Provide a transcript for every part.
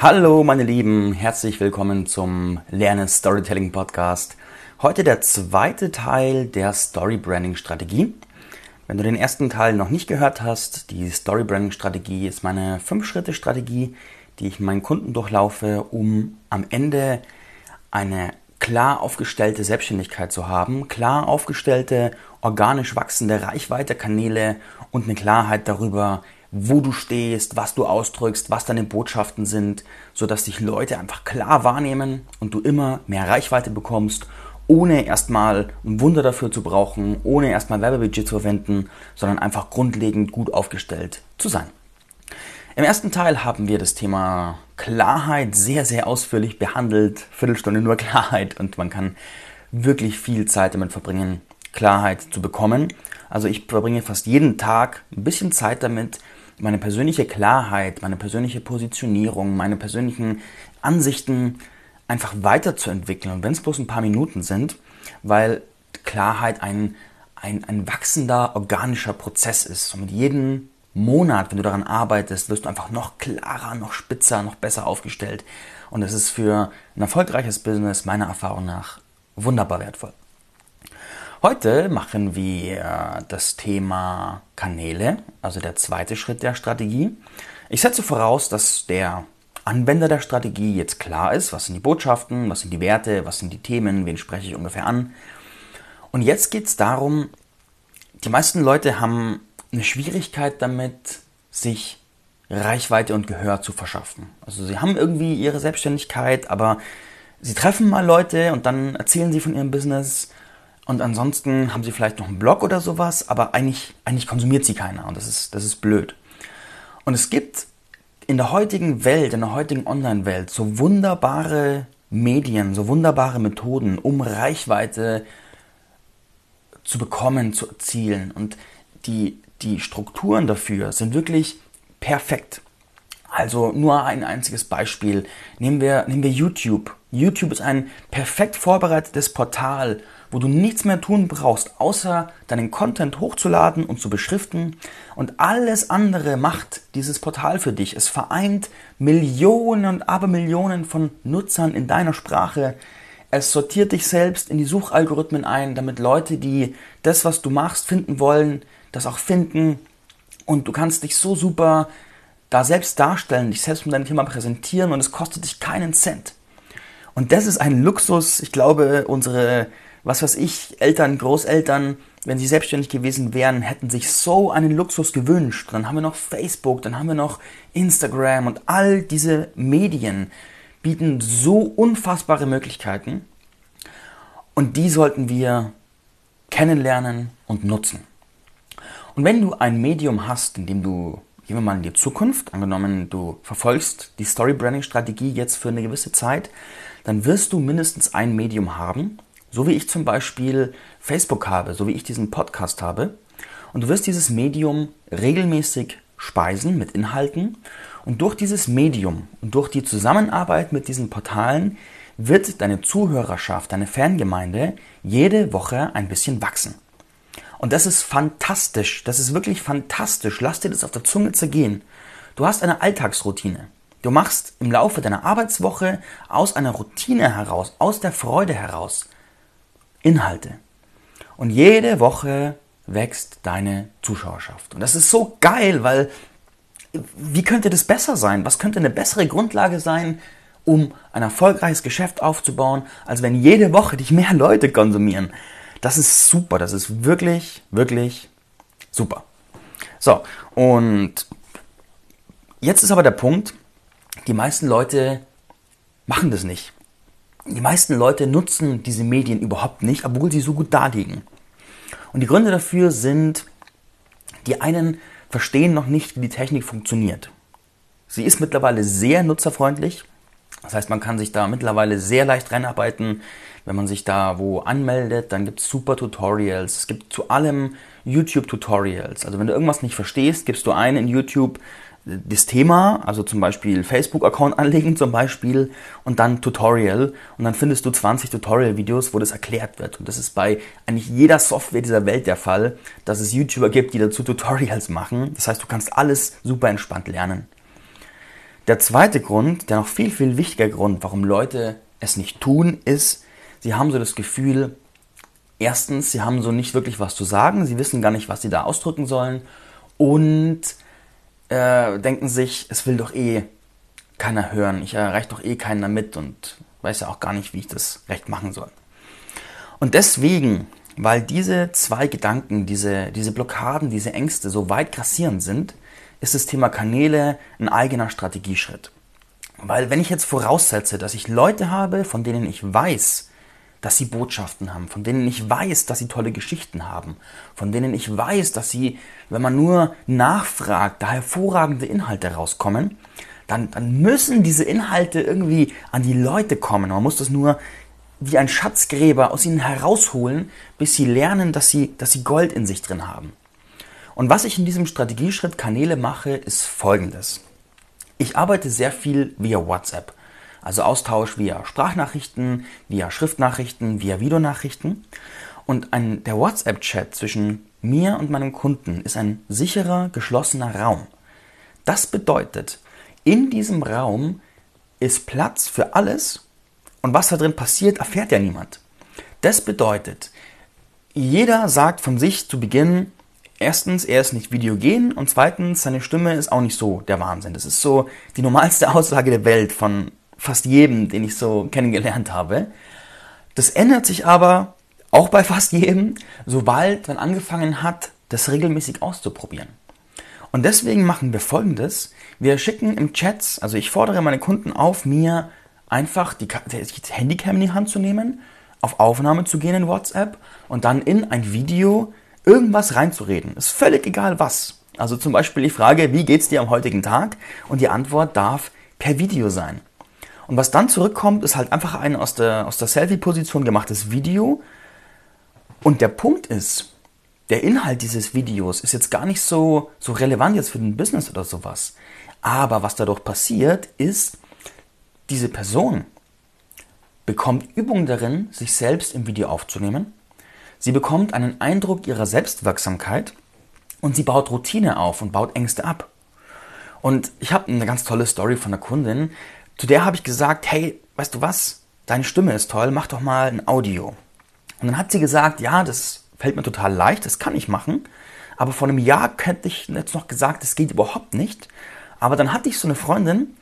Hallo meine Lieben, herzlich willkommen zum Lernen Storytelling Podcast. Heute der zweite Teil der Story Branding Strategie. Wenn du den ersten Teil noch nicht gehört hast, die Story Branding Strategie ist meine 5-Schritte-Strategie, die ich meinen Kunden durchlaufe, um am Ende eine klar aufgestellte Selbstständigkeit zu haben, klar aufgestellte, organisch wachsende Reichweite-Kanäle und eine Klarheit darüber, wo du stehst, was du ausdrückst, was deine Botschaften sind, sodass dich Leute einfach klar wahrnehmen und du immer mehr Reichweite bekommst, ohne erstmal ein Wunder dafür zu brauchen, ohne erstmal Werbebudget zu verwenden, sondern einfach grundlegend gut aufgestellt zu sein. Im ersten Teil haben wir das Thema Klarheit sehr, sehr ausführlich behandelt. Viertelstunde nur Klarheit und man kann wirklich viel Zeit damit verbringen, Klarheit zu bekommen. Also ich verbringe fast jeden Tag ein bisschen Zeit damit, meine persönliche Klarheit, meine persönliche Positionierung, meine persönlichen Ansichten einfach weiterzuentwickeln. Und wenn es bloß ein paar Minuten sind, weil Klarheit ein, ein, ein wachsender organischer Prozess ist. Und mit jedem Monat, wenn du daran arbeitest, wirst du einfach noch klarer, noch spitzer, noch besser aufgestellt. Und das ist für ein erfolgreiches Business meiner Erfahrung nach wunderbar wertvoll. Heute machen wir das Thema Kanäle, also der zweite Schritt der Strategie. Ich setze voraus, dass der Anwender der Strategie jetzt klar ist, was sind die Botschaften, was sind die Werte, was sind die Themen, wen spreche ich ungefähr an. Und jetzt geht es darum, die meisten Leute haben eine Schwierigkeit damit, sich Reichweite und Gehör zu verschaffen. Also sie haben irgendwie ihre Selbstständigkeit, aber sie treffen mal Leute und dann erzählen sie von ihrem Business und ansonsten haben sie vielleicht noch einen Blog oder sowas, aber eigentlich, eigentlich konsumiert sie keiner und das ist, das ist blöd. Und es gibt in der heutigen Welt, in der heutigen Online-Welt so wunderbare Medien, so wunderbare Methoden, um Reichweite zu bekommen, zu erzielen. Und die, die Strukturen dafür sind wirklich perfekt. Also nur ein einziges Beispiel. Nehmen wir, nehmen wir YouTube. YouTube ist ein perfekt vorbereitetes Portal, wo du nichts mehr tun brauchst, außer deinen Content hochzuladen und zu beschriften. Und alles andere macht dieses Portal für dich. Es vereint Millionen und Abermillionen von Nutzern in deiner Sprache. Es sortiert dich selbst in die Suchalgorithmen ein, damit Leute, die das, was du machst, finden wollen, das auch finden. Und du kannst dich so super da selbst darstellen, dich selbst mit deinem Thema präsentieren und es kostet dich keinen Cent. Und das ist ein Luxus. Ich glaube, unsere was weiß ich, Eltern, Großeltern, wenn sie selbstständig gewesen wären, hätten sich so einen Luxus gewünscht. Dann haben wir noch Facebook, dann haben wir noch Instagram und all diese Medien bieten so unfassbare Möglichkeiten und die sollten wir kennenlernen und nutzen. Und wenn du ein Medium hast, in dem du, gehen wir mal in die Zukunft, angenommen du verfolgst die Story Branding Strategie jetzt für eine gewisse Zeit, dann wirst du mindestens ein Medium haben, so wie ich zum Beispiel Facebook habe, so wie ich diesen Podcast habe. Und du wirst dieses Medium regelmäßig speisen mit Inhalten. Und durch dieses Medium und durch die Zusammenarbeit mit diesen Portalen wird deine Zuhörerschaft, deine Fangemeinde jede Woche ein bisschen wachsen. Und das ist fantastisch. Das ist wirklich fantastisch. Lass dir das auf der Zunge zergehen. Du hast eine Alltagsroutine. Du machst im Laufe deiner Arbeitswoche aus einer Routine heraus, aus der Freude heraus, Inhalte. Und jede Woche wächst deine Zuschauerschaft. Und das ist so geil, weil wie könnte das besser sein? Was könnte eine bessere Grundlage sein, um ein erfolgreiches Geschäft aufzubauen, als wenn jede Woche dich mehr Leute konsumieren? Das ist super, das ist wirklich, wirklich super. So, und jetzt ist aber der Punkt, die meisten Leute machen das nicht. Die meisten Leute nutzen diese Medien überhaupt nicht, obwohl sie so gut daliegen. Und die Gründe dafür sind, die einen verstehen noch nicht, wie die Technik funktioniert. Sie ist mittlerweile sehr nutzerfreundlich. Das heißt, man kann sich da mittlerweile sehr leicht reinarbeiten. Wenn man sich da wo anmeldet, dann gibt es super Tutorials. Es gibt zu allem YouTube-Tutorials. Also wenn du irgendwas nicht verstehst, gibst du ein in YouTube das Thema, also zum Beispiel Facebook-Account anlegen zum Beispiel und dann Tutorial und dann findest du 20 Tutorial-Videos, wo das erklärt wird. Und das ist bei eigentlich jeder Software dieser Welt der Fall, dass es YouTuber gibt, die dazu Tutorials machen. Das heißt, du kannst alles super entspannt lernen. Der zweite Grund, der noch viel, viel wichtiger Grund, warum Leute es nicht tun, ist, sie haben so das Gefühl, erstens, sie haben so nicht wirklich was zu sagen, sie wissen gar nicht, was sie da ausdrücken sollen und äh, denken sich, es will doch eh keiner hören, ich erreiche doch eh keinen damit und weiß ja auch gar nicht, wie ich das recht machen soll. Und deswegen, weil diese zwei Gedanken, diese, diese Blockaden, diese Ängste so weit grassierend sind, ist das Thema Kanäle ein eigener Strategieschritt. Weil wenn ich jetzt voraussetze, dass ich Leute habe, von denen ich weiß, dass sie Botschaften haben, von denen ich weiß, dass sie tolle Geschichten haben, von denen ich weiß, dass sie, wenn man nur nachfragt, da hervorragende Inhalte rauskommen, dann, dann müssen diese Inhalte irgendwie an die Leute kommen. Man muss das nur wie ein Schatzgräber aus ihnen herausholen, bis sie lernen, dass sie, dass sie Gold in sich drin haben. Und was ich in diesem Strategieschritt Kanäle mache, ist folgendes. Ich arbeite sehr viel via WhatsApp. Also Austausch via Sprachnachrichten, via Schriftnachrichten, via Videonachrichten. Und ein, der WhatsApp-Chat zwischen mir und meinem Kunden ist ein sicherer, geschlossener Raum. Das bedeutet, in diesem Raum ist Platz für alles und was da drin passiert, erfährt ja niemand. Das bedeutet, jeder sagt von sich zu Beginn, erstens, er ist nicht videogen und zweitens, seine Stimme ist auch nicht so der Wahnsinn. Das ist so die normalste Aussage der Welt von fast jedem, den ich so kennengelernt habe. Das ändert sich aber auch bei fast jedem, sobald man angefangen hat, das regelmäßig auszuprobieren. Und deswegen machen wir folgendes. Wir schicken im Chat, also ich fordere meine Kunden auf, mir einfach die, die Handycam in die Hand zu nehmen, auf Aufnahme zu gehen in WhatsApp und dann in ein Video irgendwas reinzureden. Ist völlig egal was. Also zum Beispiel die Frage, wie geht's dir am heutigen Tag? Und die Antwort darf per Video sein. Und was dann zurückkommt, ist halt einfach ein aus der, aus der Selfie-Position gemachtes Video. Und der Punkt ist, der Inhalt dieses Videos ist jetzt gar nicht so, so relevant jetzt für den Business oder sowas. Aber was dadurch passiert, ist, diese Person bekommt Übung darin, sich selbst im Video aufzunehmen Sie bekommt einen Eindruck ihrer Selbstwirksamkeit und sie baut Routine auf und baut Ängste ab. Und ich habe eine ganz tolle Story von einer Kundin, zu der habe ich gesagt, hey, weißt du was, deine Stimme ist toll, mach doch mal ein Audio. Und dann hat sie gesagt, ja, das fällt mir total leicht, das kann ich machen. Aber vor einem Jahr hätte ich jetzt noch gesagt, das geht überhaupt nicht. Aber dann hatte ich so eine Freundin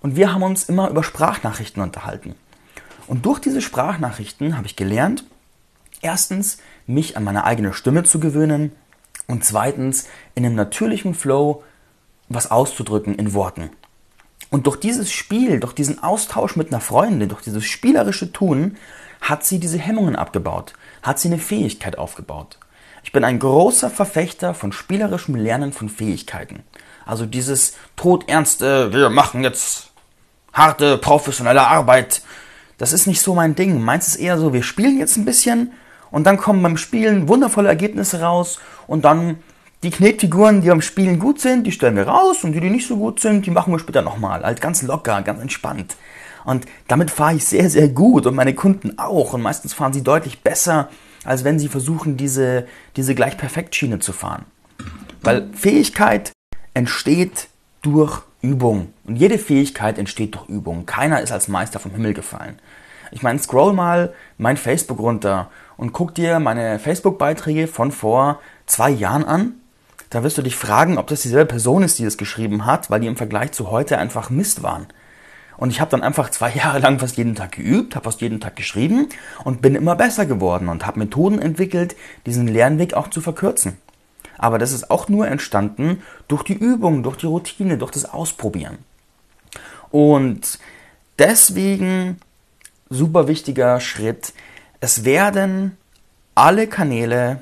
und wir haben uns immer über Sprachnachrichten unterhalten. Und durch diese Sprachnachrichten habe ich gelernt, Erstens, mich an meine eigene Stimme zu gewöhnen und zweitens, in einem natürlichen Flow was auszudrücken in Worten. Und durch dieses Spiel, durch diesen Austausch mit einer Freundin, durch dieses spielerische Tun, hat sie diese Hemmungen abgebaut, hat sie eine Fähigkeit aufgebaut. Ich bin ein großer Verfechter von spielerischem Lernen von Fähigkeiten. Also dieses todernste, wir machen jetzt harte, professionelle Arbeit, das ist nicht so mein Ding. Meins ist eher so, wir spielen jetzt ein bisschen und dann kommen beim Spielen wundervolle Ergebnisse raus und dann die Knetfiguren, die beim Spielen gut sind, die stellen wir raus und die, die nicht so gut sind, die machen wir später nochmal. Halt ganz locker, ganz entspannt. Und damit fahre ich sehr, sehr gut und meine Kunden auch. Und meistens fahren sie deutlich besser, als wenn sie versuchen, diese, diese gleich perfekt Schiene zu fahren. Weil Fähigkeit entsteht durch Übung. Und jede Fähigkeit entsteht durch Übung. Keiner ist als Meister vom Himmel gefallen. Ich meine, scroll mal mein Facebook runter und guck dir meine Facebook-Beiträge von vor zwei Jahren an. Da wirst du dich fragen, ob das dieselbe Person ist, die das geschrieben hat, weil die im Vergleich zu heute einfach Mist waren. Und ich habe dann einfach zwei Jahre lang fast jeden Tag geübt, habe fast jeden Tag geschrieben und bin immer besser geworden und habe Methoden entwickelt, diesen Lernweg auch zu verkürzen. Aber das ist auch nur entstanden durch die Übung, durch die Routine, durch das Ausprobieren. Und deswegen super wichtiger Schritt. Es werden alle Kanäle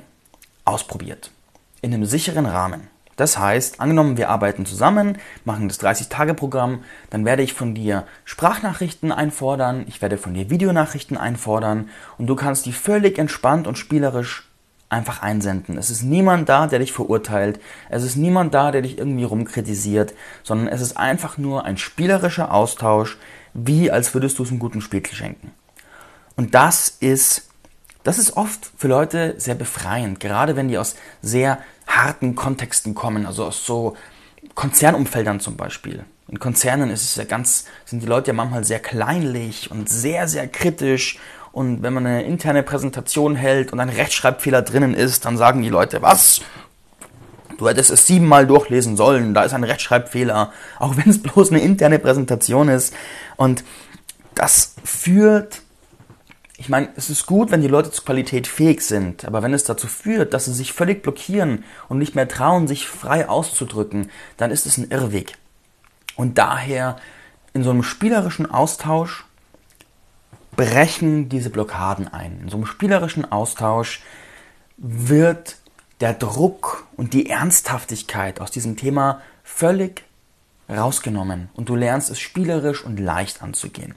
ausprobiert. In einem sicheren Rahmen. Das heißt, angenommen, wir arbeiten zusammen, machen das 30-Tage-Programm, dann werde ich von dir Sprachnachrichten einfordern, ich werde von dir Videonachrichten einfordern und du kannst die völlig entspannt und spielerisch einfach einsenden. Es ist niemand da, der dich verurteilt, es ist niemand da, der dich irgendwie rumkritisiert, sondern es ist einfach nur ein spielerischer Austausch, wie als würdest du es einem guten Spätzle schenken. Und das ist, das ist oft für Leute sehr befreiend, gerade wenn die aus sehr harten Kontexten kommen, also aus so Konzernumfeldern zum Beispiel. In Konzernen ist es ja ganz, sind die Leute ja manchmal sehr kleinlich und sehr, sehr kritisch. Und wenn man eine interne Präsentation hält und ein Rechtschreibfehler drinnen ist, dann sagen die Leute, was? Du hättest es siebenmal durchlesen sollen, da ist ein Rechtschreibfehler, auch wenn es bloß eine interne Präsentation ist. Und das führt ich meine, es ist gut, wenn die Leute zur Qualität fähig sind, aber wenn es dazu führt, dass sie sich völlig blockieren und nicht mehr trauen, sich frei auszudrücken, dann ist es ein Irrweg. Und daher in so einem spielerischen Austausch brechen diese Blockaden ein. In so einem spielerischen Austausch wird der Druck und die Ernsthaftigkeit aus diesem Thema völlig rausgenommen und du lernst es spielerisch und leicht anzugehen.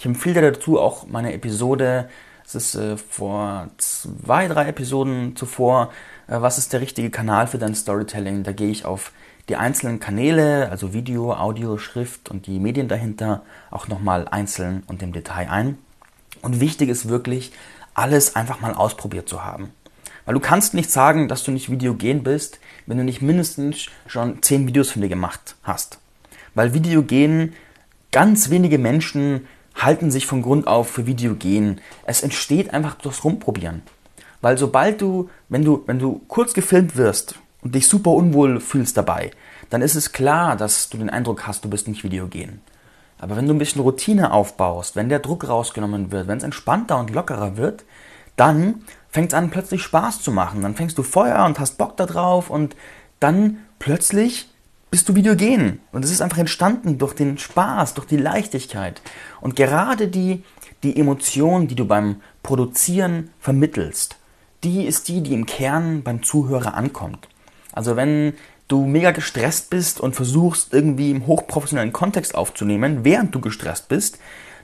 Ich empfehle dir dazu auch meine Episode, es ist äh, vor zwei, drei Episoden zuvor, äh, was ist der richtige Kanal für dein Storytelling? Da gehe ich auf die einzelnen Kanäle, also Video, Audio, Schrift und die Medien dahinter auch nochmal einzeln und im Detail ein. Und wichtig ist wirklich, alles einfach mal ausprobiert zu haben. Weil du kannst nicht sagen, dass du nicht videogen bist, wenn du nicht mindestens schon zehn Videos von dir gemacht hast. Weil videogen ganz wenige Menschen halten sich von Grund auf für Videogen. Es entsteht einfach durchs Rumprobieren. Weil sobald du, wenn du, wenn du kurz gefilmt wirst und dich super unwohl fühlst dabei, dann ist es klar, dass du den Eindruck hast, du bist nicht videogen. Aber wenn du ein bisschen Routine aufbaust, wenn der Druck rausgenommen wird, wenn es entspannter und lockerer wird, dann fängt es an plötzlich Spaß zu machen. Dann fängst du Feuer und hast Bock da drauf und dann plötzlich bist du videogen. Und es ist einfach entstanden durch den Spaß, durch die Leichtigkeit. Und gerade die, die Emotion, die du beim Produzieren vermittelst, die ist die, die im Kern beim Zuhörer ankommt. Also wenn du mega gestresst bist und versuchst irgendwie im hochprofessionellen Kontext aufzunehmen, während du gestresst bist,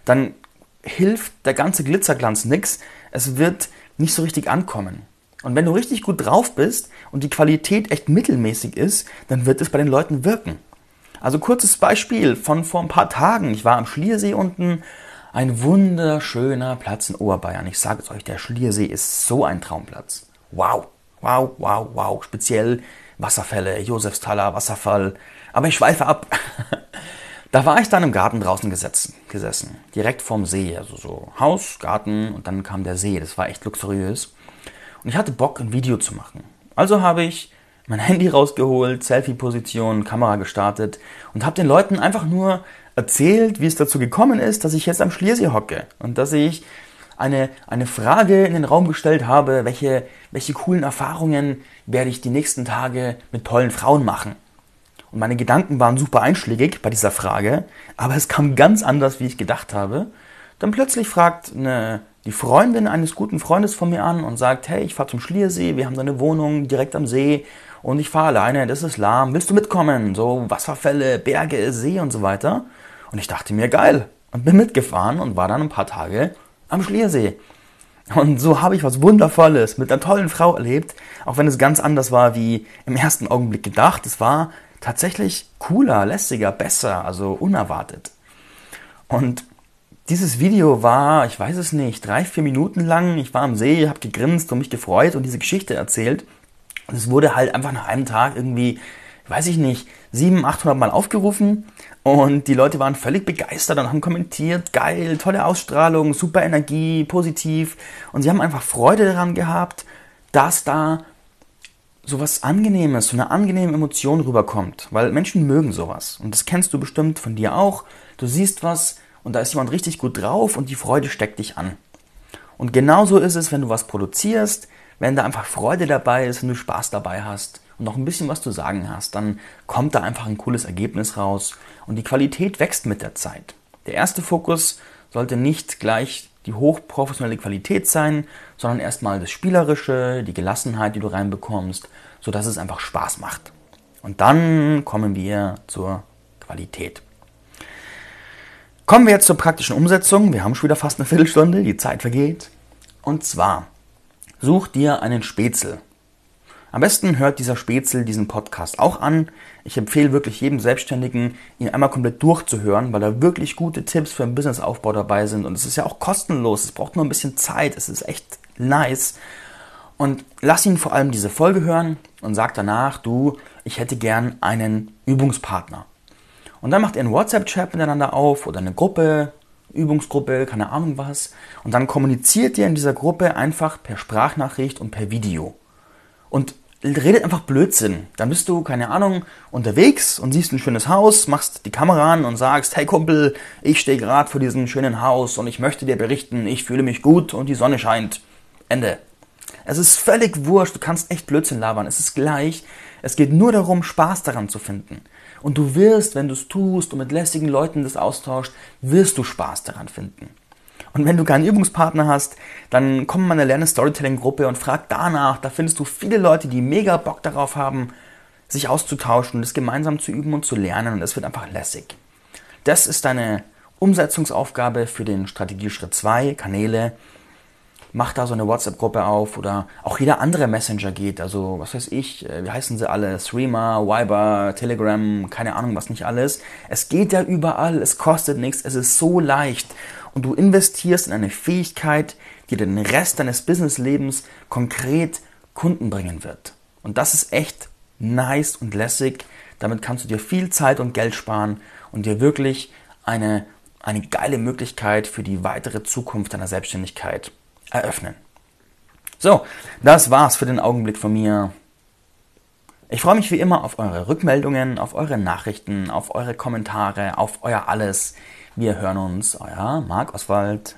dann hilft der ganze Glitzerglanz nix. Es wird nicht so richtig ankommen. Und wenn du richtig gut drauf bist und die Qualität echt mittelmäßig ist, dann wird es bei den Leuten wirken. Also kurzes Beispiel von vor ein paar Tagen. Ich war am Schliersee unten. Ein wunderschöner Platz in Oberbayern. Ich sage es euch, der Schliersee ist so ein Traumplatz. Wow, wow, wow, wow. Speziell Wasserfälle, Josefsthaler Wasserfall. Aber ich schweife ab. da war ich dann im Garten draußen gesessen, gesessen. Direkt vorm See. Also so Haus, Garten und dann kam der See. Das war echt luxuriös. Und ich hatte Bock, ein Video zu machen. Also habe ich mein Handy rausgeholt, Selfie-Position, Kamera gestartet und habe den Leuten einfach nur erzählt, wie es dazu gekommen ist, dass ich jetzt am Schliersee hocke und dass ich eine, eine Frage in den Raum gestellt habe, welche, welche coolen Erfahrungen werde ich die nächsten Tage mit tollen Frauen machen. Und meine Gedanken waren super einschlägig bei dieser Frage, aber es kam ganz anders, wie ich gedacht habe. Dann plötzlich fragt eine die Freundin eines guten Freundes von mir an und sagt, hey, ich fahre zum Schliersee, wir haben da eine Wohnung direkt am See und ich fahre alleine, das ist lahm, willst du mitkommen? So Wasserfälle, Berge, See und so weiter. Und ich dachte mir, geil. Und bin mitgefahren und war dann ein paar Tage am Schliersee. Und so habe ich was Wundervolles mit einer tollen Frau erlebt, auch wenn es ganz anders war wie im ersten Augenblick gedacht. Es war tatsächlich cooler, lässiger, besser, also unerwartet. Und dieses Video war, ich weiß es nicht, drei, vier Minuten lang. Ich war am See, habe gegrinst und mich gefreut und diese Geschichte erzählt. Und es wurde halt einfach nach einem Tag irgendwie, weiß ich nicht, 700, 800 Mal aufgerufen. Und die Leute waren völlig begeistert und haben kommentiert, geil, tolle Ausstrahlung, super Energie, positiv. Und sie haben einfach Freude daran gehabt, dass da sowas Angenehmes, so eine angenehme Emotion rüberkommt. Weil Menschen mögen sowas. Und das kennst du bestimmt von dir auch. Du siehst was, und da ist jemand richtig gut drauf und die Freude steckt dich an. Und genauso ist es, wenn du was produzierst, wenn da einfach Freude dabei ist, wenn du Spaß dabei hast und noch ein bisschen was zu sagen hast, dann kommt da einfach ein cooles Ergebnis raus und die Qualität wächst mit der Zeit. Der erste Fokus sollte nicht gleich die hochprofessionelle Qualität sein, sondern erstmal das Spielerische, die Gelassenheit, die du reinbekommst, sodass es einfach Spaß macht. Und dann kommen wir zur Qualität. Kommen wir jetzt zur praktischen Umsetzung. Wir haben schon wieder fast eine Viertelstunde, die Zeit vergeht. Und zwar, such dir einen Spätzle. Am besten hört dieser Spätzle diesen Podcast auch an. Ich empfehle wirklich jedem Selbstständigen, ihn einmal komplett durchzuhören, weil da wirklich gute Tipps für den Businessaufbau dabei sind. Und es ist ja auch kostenlos. Es braucht nur ein bisschen Zeit. Es ist echt nice. Und lass ihn vor allem diese Folge hören und sag danach, du, ich hätte gern einen Übungspartner. Und dann macht ihr einen WhatsApp-Chat miteinander auf oder eine Gruppe, Übungsgruppe, keine Ahnung was. Und dann kommuniziert ihr in dieser Gruppe einfach per Sprachnachricht und per Video. Und redet einfach Blödsinn. Dann bist du, keine Ahnung, unterwegs und siehst ein schönes Haus, machst die Kamera an und sagst, hey Kumpel, ich stehe gerade vor diesem schönen Haus und ich möchte dir berichten, ich fühle mich gut und die Sonne scheint. Ende. Es ist völlig wurscht, du kannst echt Blödsinn labern, es ist gleich. Es geht nur darum, Spaß daran zu finden. Und du wirst, wenn du es tust und mit lästigen Leuten das austauscht, wirst du Spaß daran finden. Und wenn du keinen Übungspartner hast, dann komm in meine Lerne Storytelling Gruppe und frag danach. Da findest du viele Leute, die mega Bock darauf haben, sich auszutauschen und das gemeinsam zu üben und zu lernen und es wird einfach lässig. Das ist deine Umsetzungsaufgabe für den Strategieschritt 2, Kanäle. Mach da so eine WhatsApp-Gruppe auf oder auch jeder andere Messenger geht. Also, was weiß ich, äh, wie heißen sie alle? Streamer, Viber, Telegram, keine Ahnung, was nicht alles. Es geht ja überall, es kostet nichts, es ist so leicht und du investierst in eine Fähigkeit, die den Rest deines Businesslebens konkret Kunden bringen wird. Und das ist echt nice und lässig. Damit kannst du dir viel Zeit und Geld sparen und dir wirklich eine, eine geile Möglichkeit für die weitere Zukunft deiner Selbstständigkeit eröffnen. So, das war's für den Augenblick von mir. Ich freue mich wie immer auf eure Rückmeldungen, auf eure Nachrichten, auf eure Kommentare, auf euer alles. Wir hören uns, euer Marc Oswald.